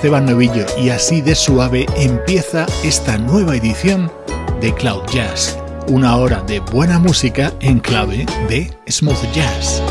Esteban Novillo y así de suave empieza esta nueva edición de Cloud Jazz, una hora de buena música en clave de smooth jazz.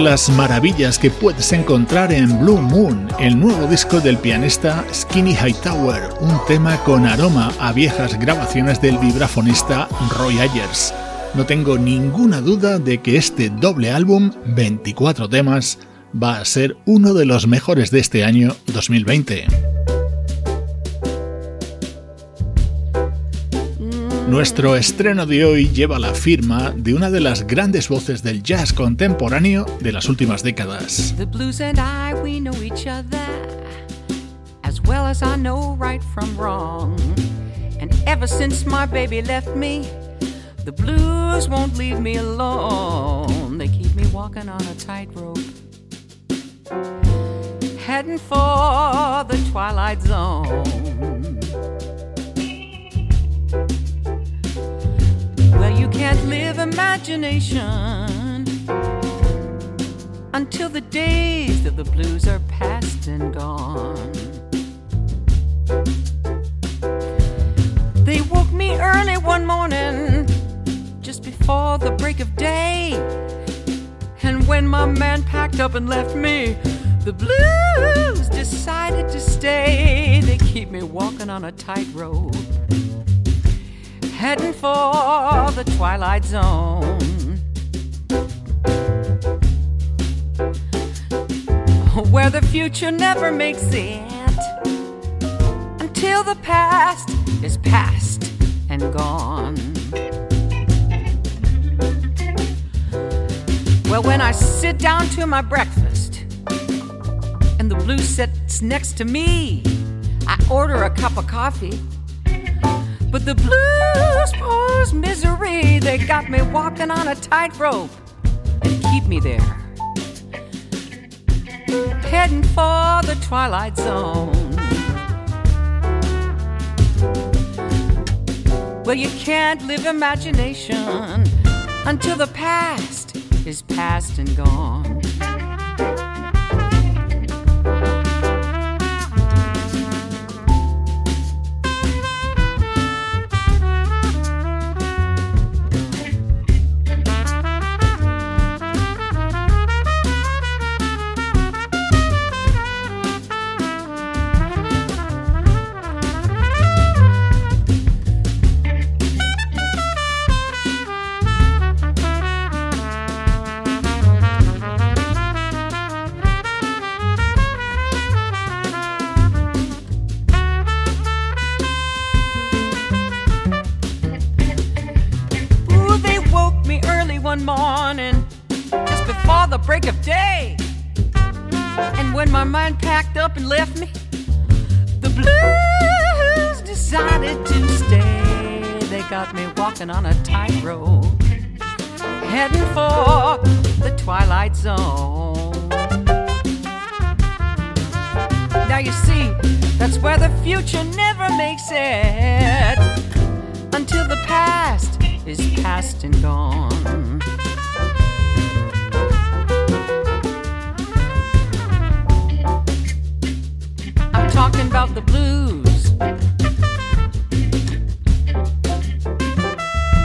Las maravillas que puedes encontrar en Blue Moon, el nuevo disco del pianista Skinny Hightower, un tema con aroma a viejas grabaciones del vibrafonista Roy Ayers. No tengo ninguna duda de que este doble álbum, 24 temas, va a ser uno de los mejores de este año 2020. Nuestro estreno de hoy lleva la firma de una de las grandes voces del jazz contemporáneo de las últimas décadas. The blues and I, we know each other as well as I know right from wrong. And ever since my baby left me, the blues won't leave me alone. They keep me walking on a tightrope, heading for the twilight zone. Can't live imagination until the days of the blues are past and gone. They woke me early one morning, just before the break of day. And when my man packed up and left me, The blues decided to stay. They keep me walking on a tightrope, heading for the twilight zone. Where the future never makes it until the past is past and gone. Well, when I sit down to my breakfast and the blue sits next to me, I order a cup of coffee. But the blues pose misery. They got me walking on a tightrope and keep me there. Heading for the twilight zone. Well, you can't live imagination until the past is past and gone.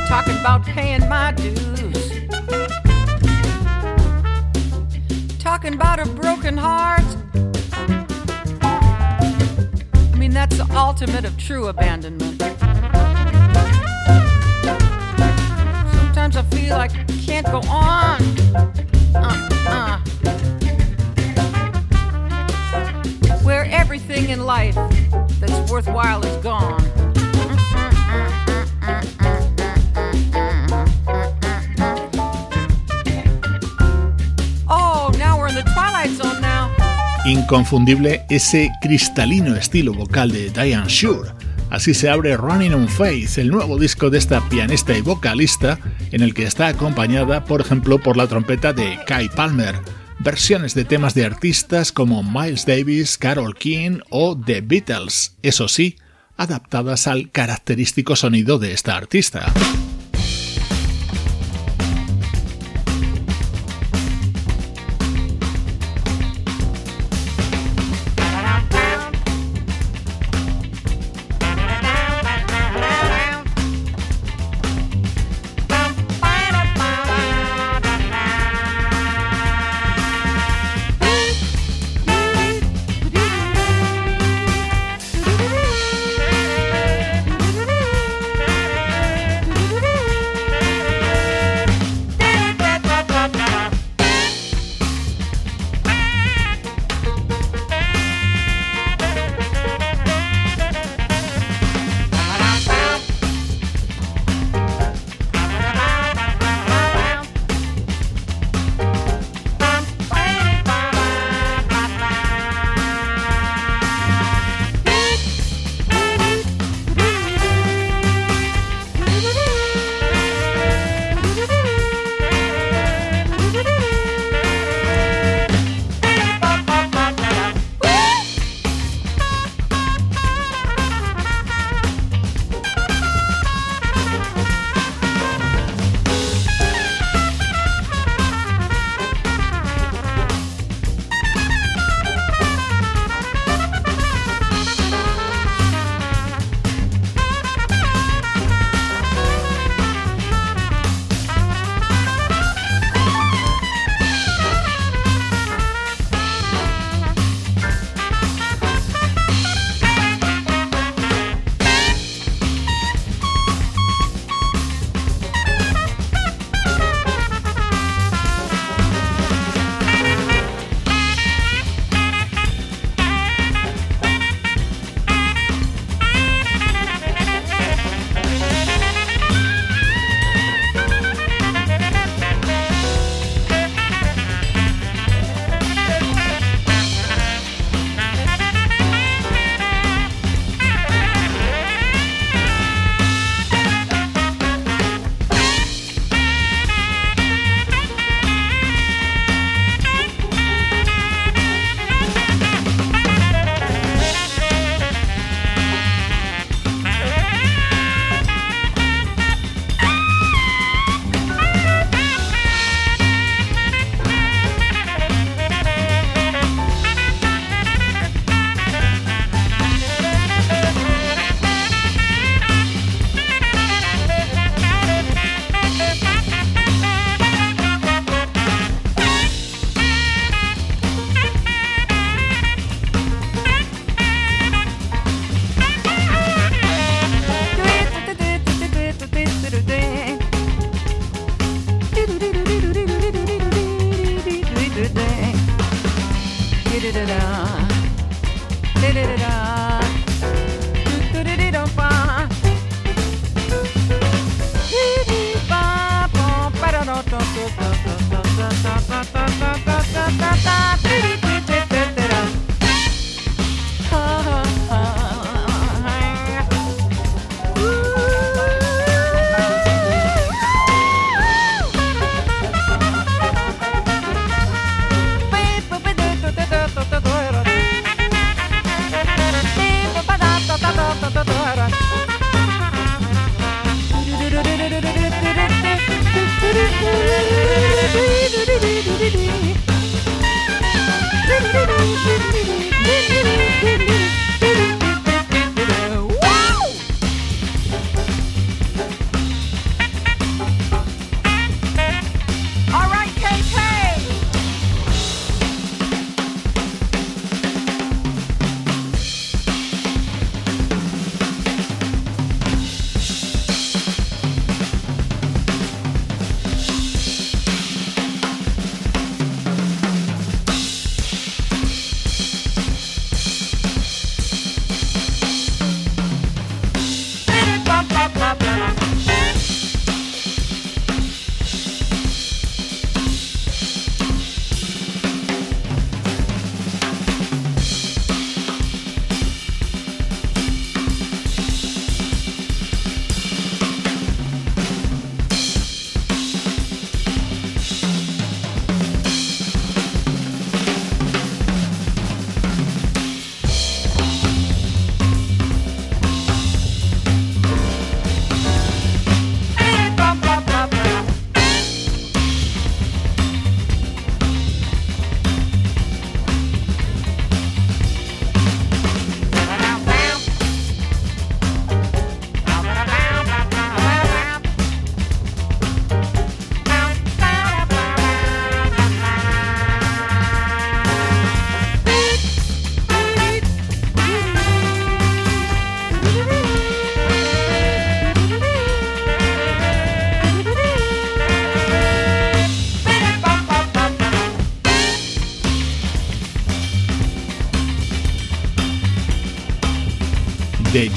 About paying my dues. Talking about a broken heart. I mean, that's the ultimate of true abandonment. Sometimes I feel like I can't go on. Uh, uh. Where everything in life that's worthwhile is gone. Inconfundible ese cristalino estilo vocal de Diane Shure. Así se abre Running on Faith, el nuevo disco de esta pianista y vocalista, en el que está acompañada, por ejemplo, por la trompeta de Kai Palmer. Versiones de temas de artistas como Miles Davis, Carol King o The Beatles, eso sí, adaptadas al característico sonido de esta artista.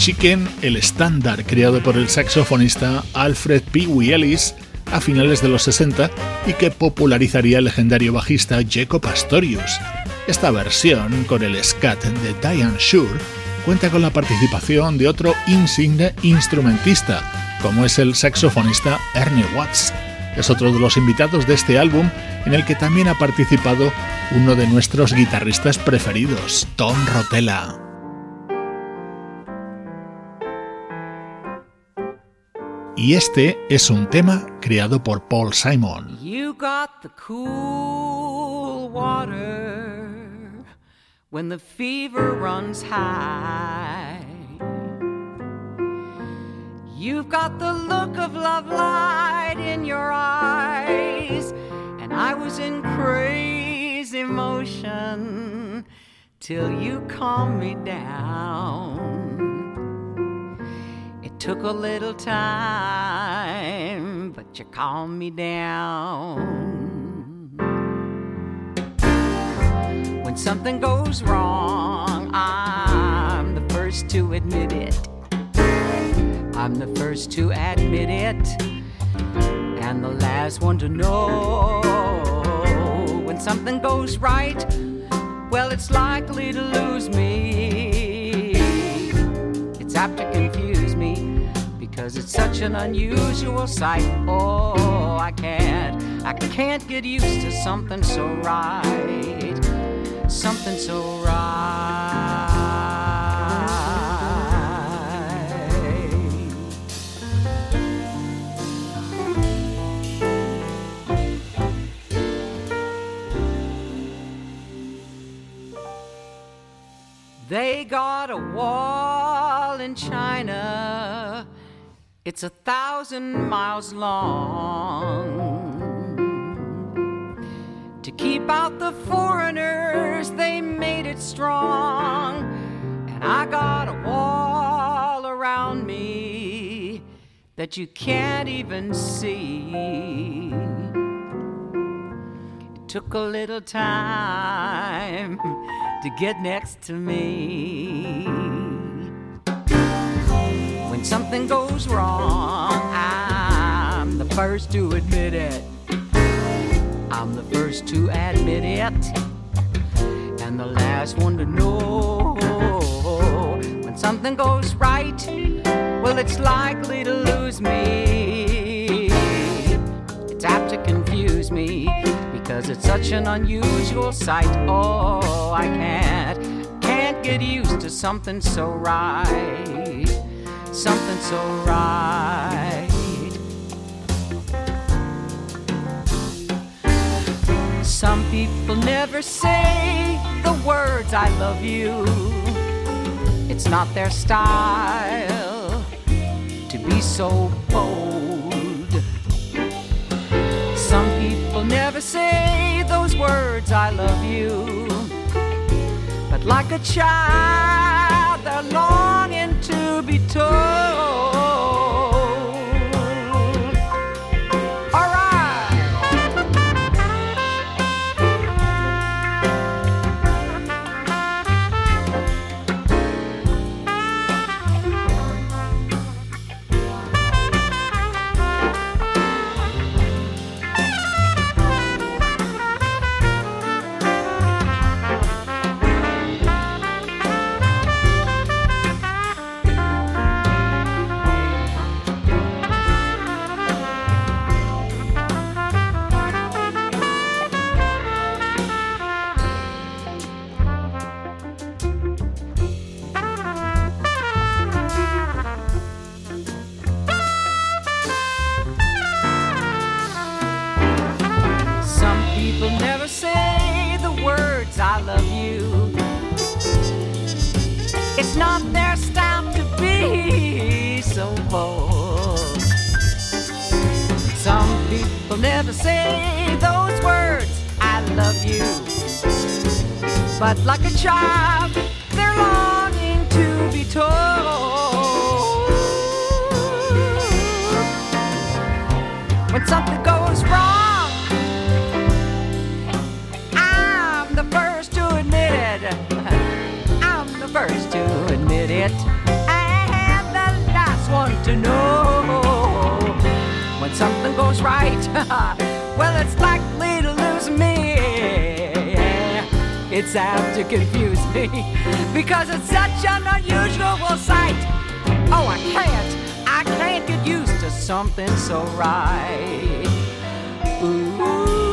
Chicken, el estándar creado por el saxofonista Alfred P. Ellis a finales de los 60 y que popularizaría el legendario bajista Jaco Pastorius. Esta versión, con el scat de Diane Shure, cuenta con la participación de otro insigne instrumentista, como es el saxofonista Ernie Watts. Es otro de los invitados de este álbum en el que también ha participado uno de nuestros guitarristas preferidos, Tom Rotella. Y este es un tema creado por Paul Simon. You got the cool water when the fever runs high. You've got the look of love light in your eyes, and I was in crazy motion till you calmed me down. Took a little time, but you calmed me down. When something goes wrong, I'm the first to admit it. I'm the first to admit it, and the last one to know. When something goes right, well, it's likely to lose me. It's apt to confuse Cause it's such an unusual sight. Oh, I can't, I can't get used to something so right. Something so right. They got a wall in China it's a thousand miles long. To keep out the foreigners, they made it strong. And I got a wall around me that you can't even see. It took a little time to get next to me. When something goes wrong, I'm the first to admit it. I'm the first to admit it, and the last one to know. When something goes right, well, it's likely to lose me. It's apt to confuse me because it's such an unusual sight. Oh, I can't, can't get used to something so right, something so right. Some people never say the words I love you. It's not their style to be so bold. Some people never say those words I love you. But like a child, they're longing to be told. Never say those words, I love you. But like a child, they're longing to be told. When something know when something goes right, well, it's likely to lose me. It's apt to confuse me because it's such an unusual sight. Oh, I can't, I can't get used to something so right. Ooh,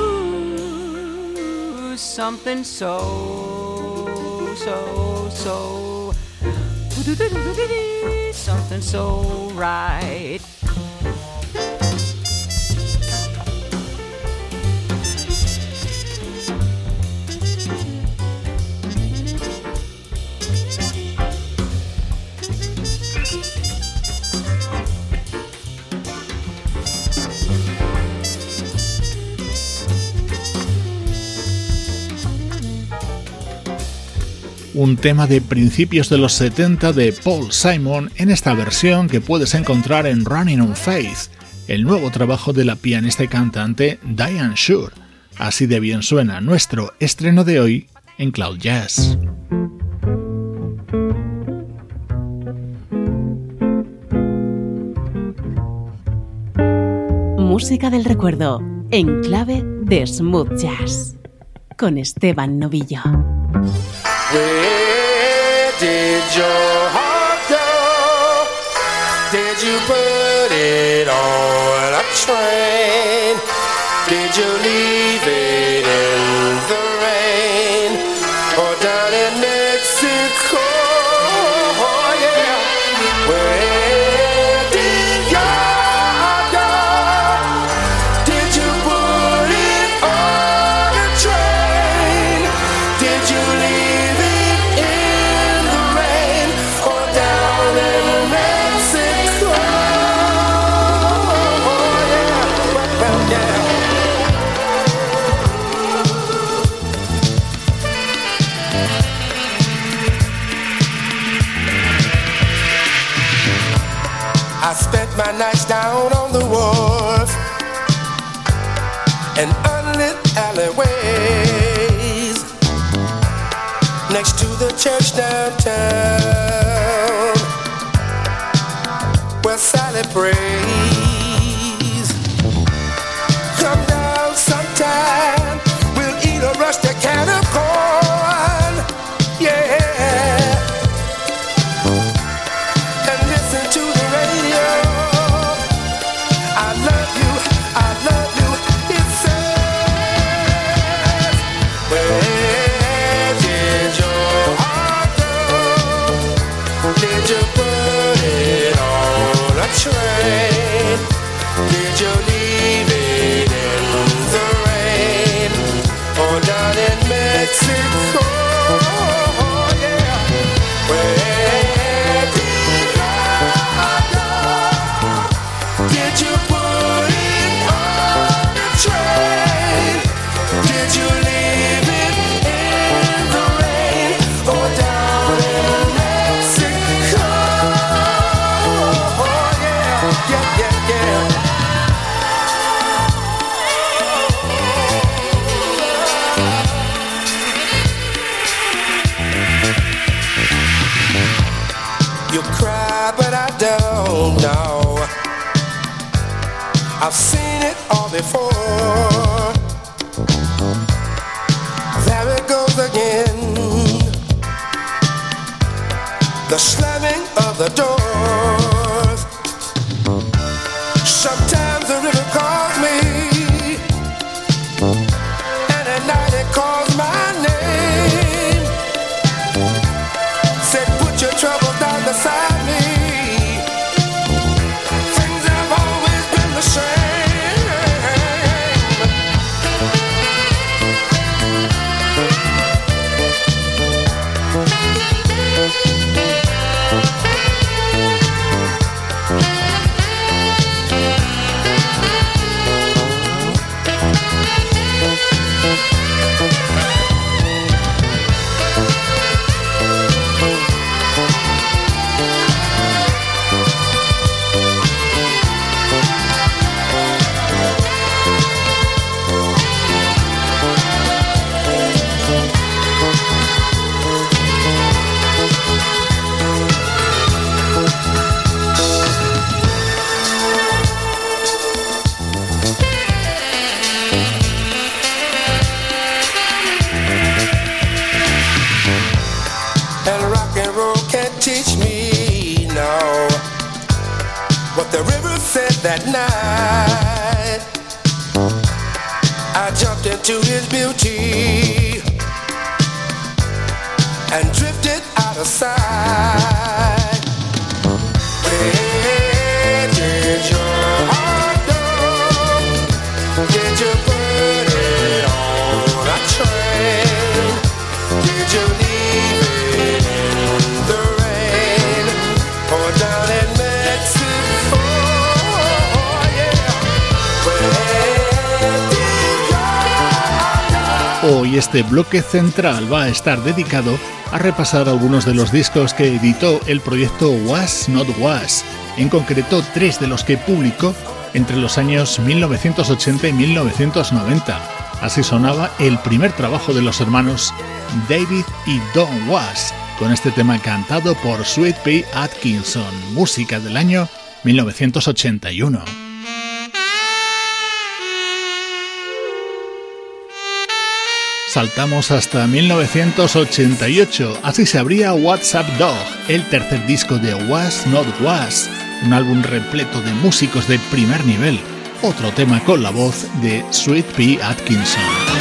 something so, so, so, something so right. Un tema de principios de los 70 de Paul Simon en esta versión que puedes encontrar en Running on Faith, el nuevo trabajo de la pianista y cantante Diane Shure. Así de bien suena nuestro estreno de hoy en Cloud Jazz. Música del recuerdo en clave de smooth jazz con Esteban Novillo. Where did your heart go? Did you put it on a train? Did you leave it church downtown. Where Sally that night. I jumped into his beauty and drifted out of sight. Este bloque central va a estar dedicado a repasar algunos de los discos que editó el proyecto Was Not Was, en concreto tres de los que publicó entre los años 1980 y 1990. Así sonaba el primer trabajo de los hermanos David y Don Was, con este tema cantado por Sweet Pea Atkinson, música del año 1981. Saltamos hasta 1988. Así se abría WhatsApp Dog, el tercer disco de Was Not Was, un álbum repleto de músicos de primer nivel. Otro tema con la voz de Sweet Pea Atkinson.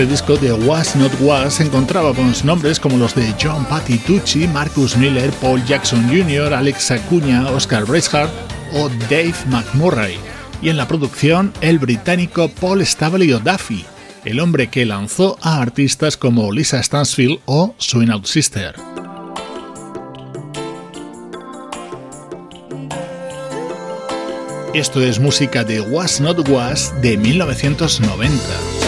este disco de Was Not Was encontrábamos nombres como los de John Patitucci, Marcus Miller, Paul Jackson Jr., Alex Acuña, Oscar Breishart o Dave McMurray. Y en la producción, el británico Paul Stavely O'Duffy, el hombre que lanzó a artistas como Lisa Stansfield o Swing Out Sister. Esto es música de Was Not Was de 1990.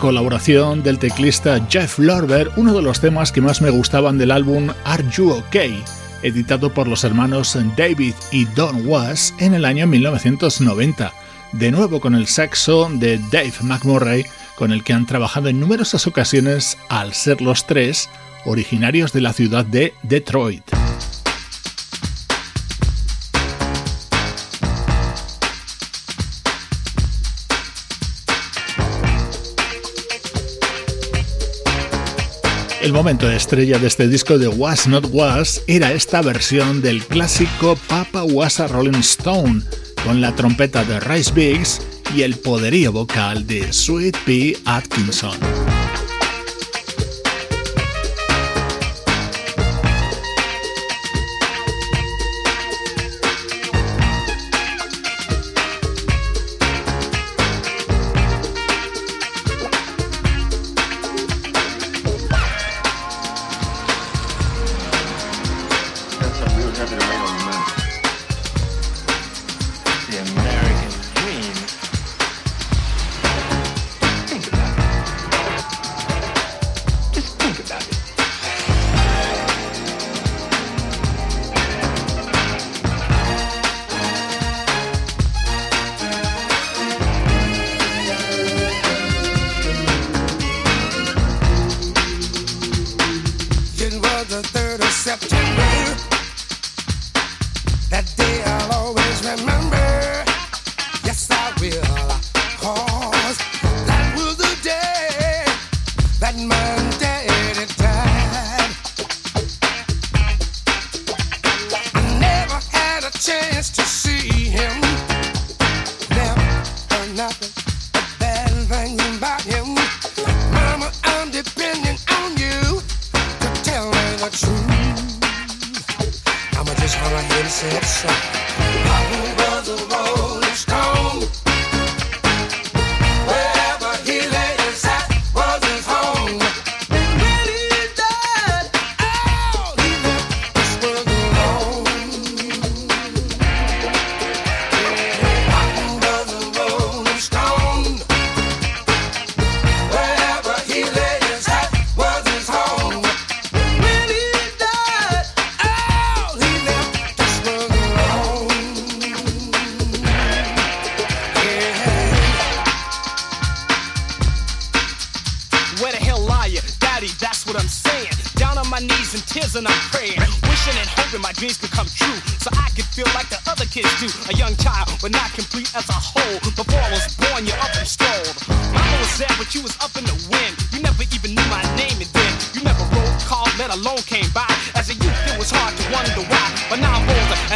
colaboración del teclista Jeff Lorber, uno de los temas que más me gustaban del álbum Are You OK?, editado por los hermanos David y Don Was en el año 1990, de nuevo con el saxo de Dave McMurray, con el que han trabajado en numerosas ocasiones al ser los tres originarios de la ciudad de Detroit. El momento estrella de este disco de Was Not Was era esta versión del clásico Papa Was a Rolling Stone, con la trompeta de Rice Biggs y el poderío vocal de Sweet P. Atkinson.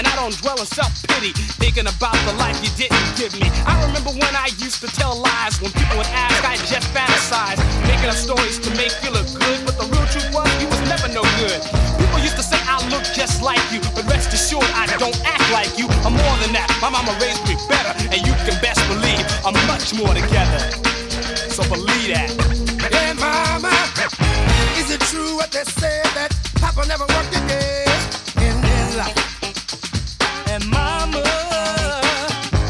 And I don't dwell in self pity, thinking about the life you didn't give me. I remember when I used to tell lies. When people would ask, I just fantasized. Making up stories to make you look good. But the real truth was, you was never no good. People used to say, I look just like you. But rest assured, I don't act like you. I'm more than that. My mama raised me better. And you can best believe I'm much more together. So believe that. Yeah, mama. Is it true what they said that Papa never worked again? and.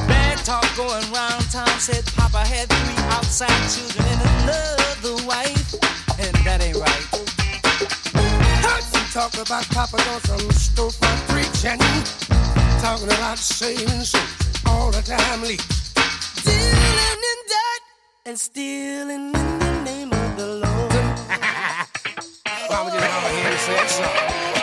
Bad talk going round. Said Papa had three outside children and another wife, and that ain't right. Heard some talk about Papa some storefront preaching, talking about all the time, in debt and stealing in the name of the Lord. Why would you know what?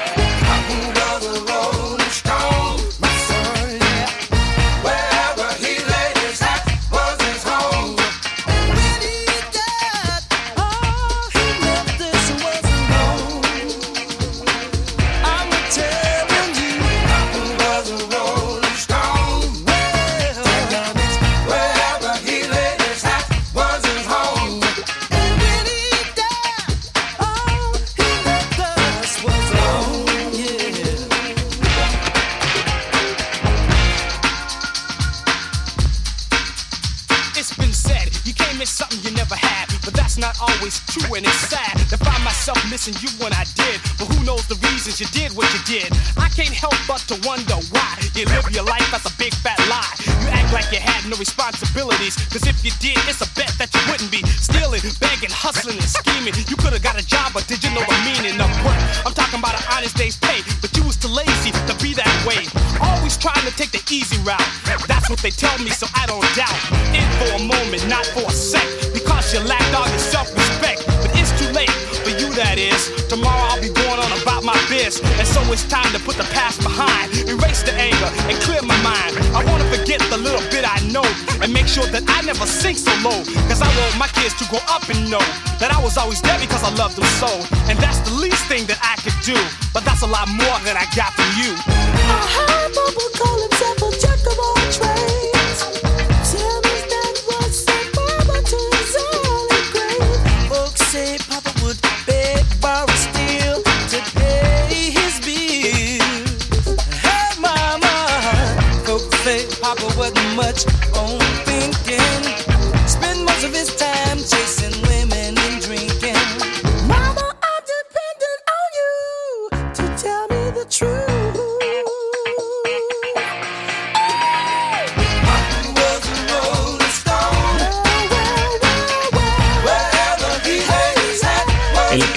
and it's sad to find myself missing you when I did. But who knows the reasons you did what you did? I can't help but to wonder why you live your life as a big fat lie. You act like you had no responsibilities, cause if you did, it's a bet that you wouldn't be stealing, begging, hustling, and scheming. You could have got a job, but did you know the meaning of work? I'm talking about an honest day's pay, but you was too lazy to be that way. Always trying to take the easy route. That's what they tell me, so I don't it's time to put the past behind, erase the anger, and clear my mind. I wanna forget the little bit I know, and make sure that I never sink so low. Cause I want my kids to grow up and know that I was always there because I loved them so. And that's the least thing that I could do, but that's a lot more than I got from you.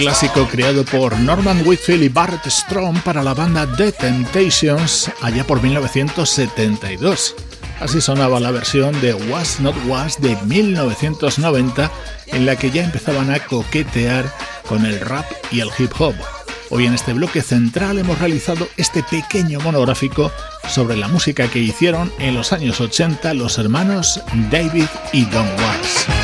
Clásico creado por Norman Whitfield y Barrett Strong para la banda The Temptations allá por 1972. Así sonaba la versión de Was Not Was de 1990 en la que ya empezaban a coquetear con el rap y el hip hop. Hoy en este bloque central hemos realizado este pequeño monográfico sobre la música que hicieron en los años 80 los hermanos David y Don Was.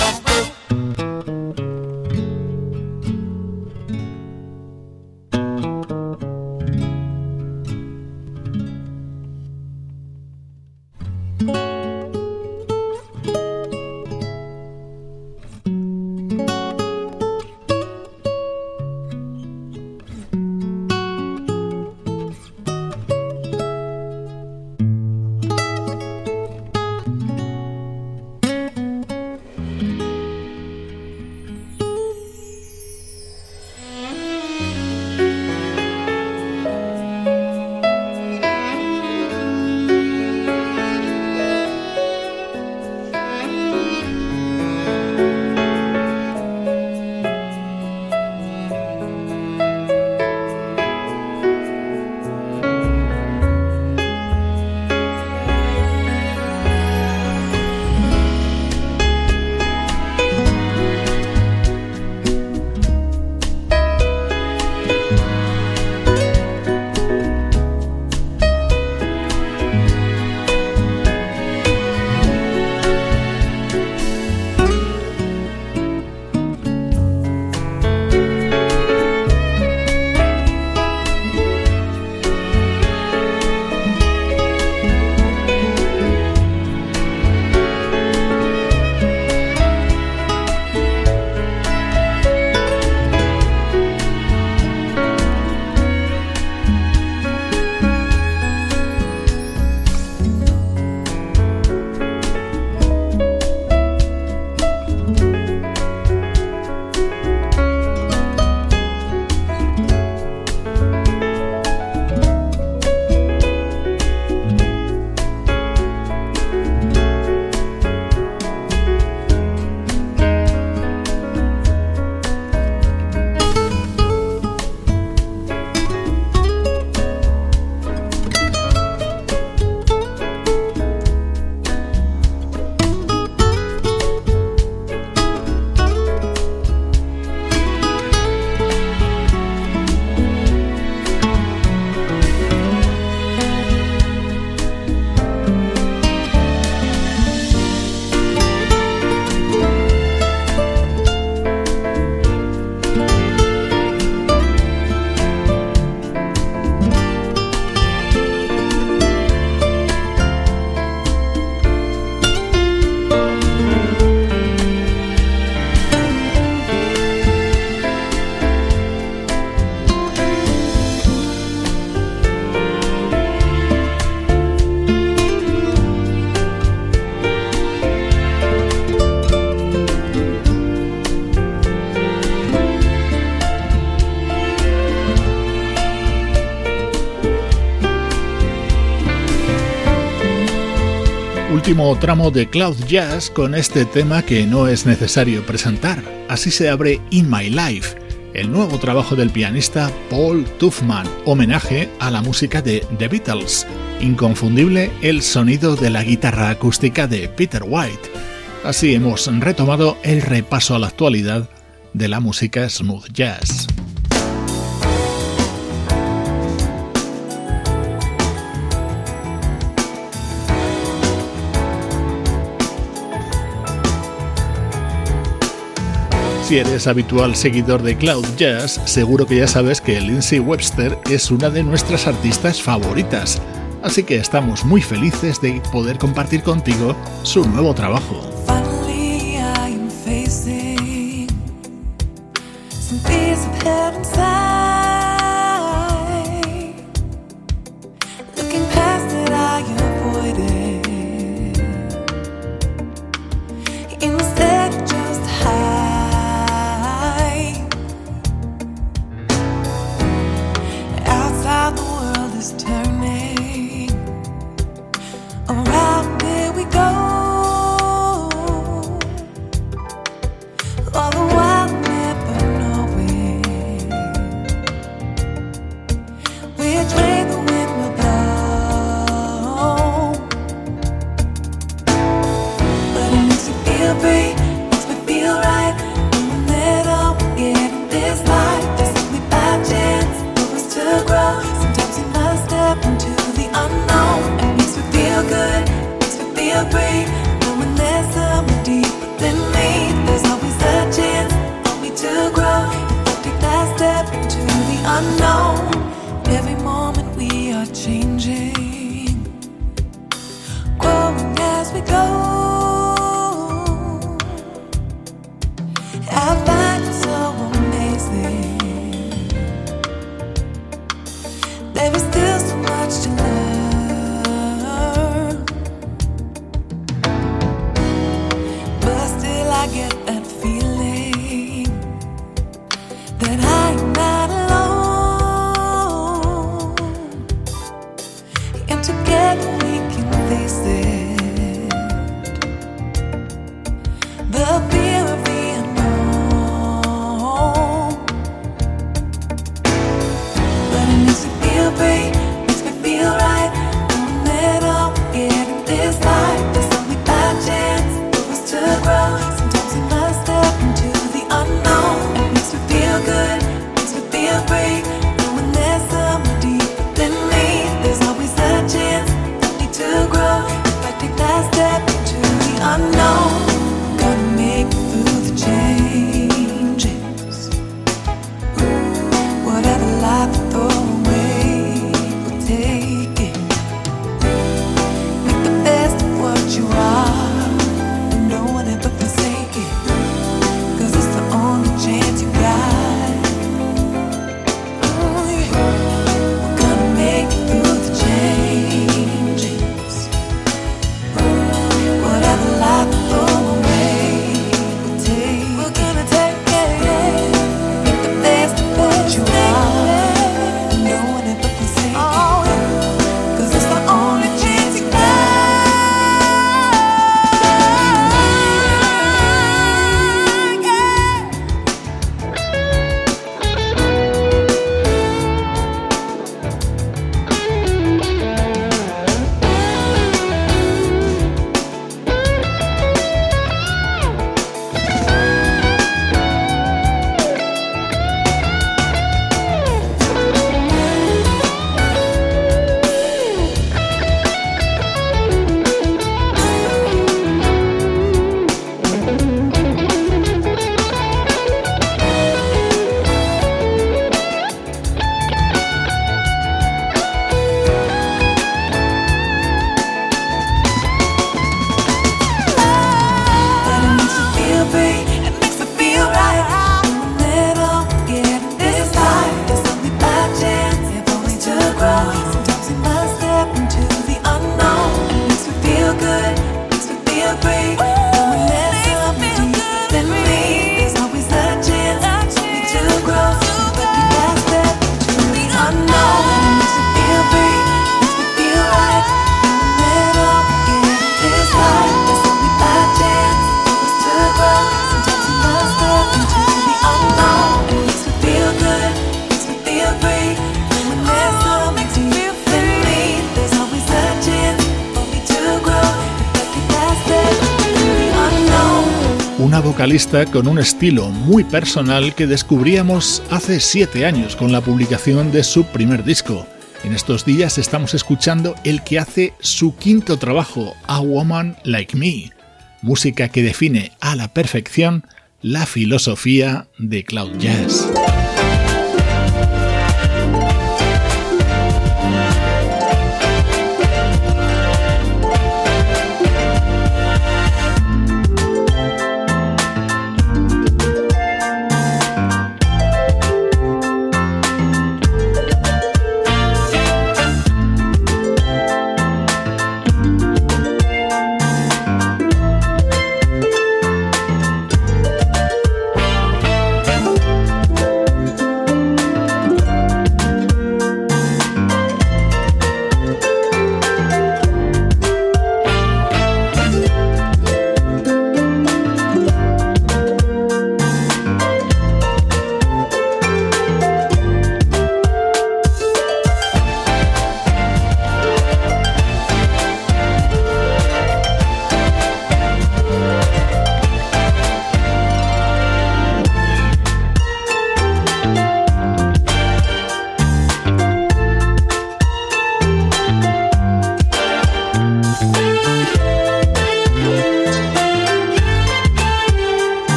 Tramo de Cloud Jazz con este tema que no es necesario presentar. Así se abre In My Life, el nuevo trabajo del pianista Paul Tuffman, homenaje a la música de The Beatles. Inconfundible el sonido de la guitarra acústica de Peter White. Así hemos retomado el repaso a la actualidad de la música smooth jazz. Si eres habitual seguidor de Cloud Jazz, seguro que ya sabes que Lindsay Webster es una de nuestras artistas favoritas, así que estamos muy felices de poder compartir contigo su nuevo trabajo. Con un estilo muy personal que descubríamos hace siete años con la publicación de su primer disco. En estos días estamos escuchando el que hace su quinto trabajo, A Woman Like Me, música que define a la perfección la filosofía de Cloud Jazz.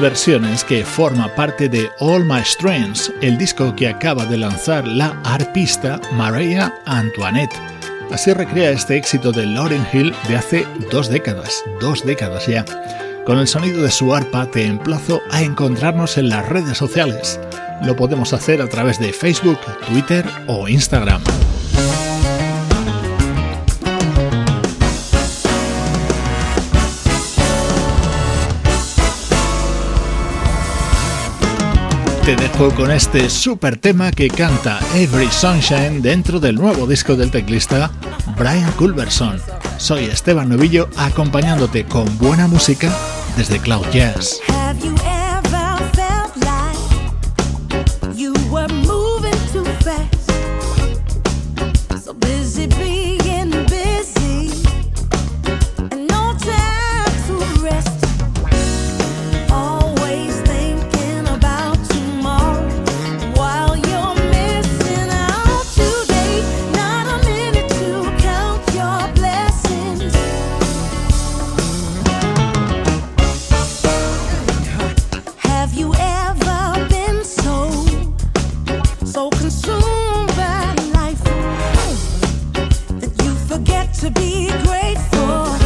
Versiones que forma parte de All My Strengths, el disco que acaba de lanzar la arpista Maria Antoinette. Así recrea este éxito de Lauryn Hill de hace dos décadas, dos décadas ya. Con el sonido de su arpa te emplazo a encontrarnos en las redes sociales. Lo podemos hacer a través de Facebook, Twitter o Instagram. Te dejo con este super tema que canta Every Sunshine dentro del nuevo disco del teclista Brian Culberson. Soy Esteban Novillo acompañándote con buena música desde Cloud Jazz. to be grateful.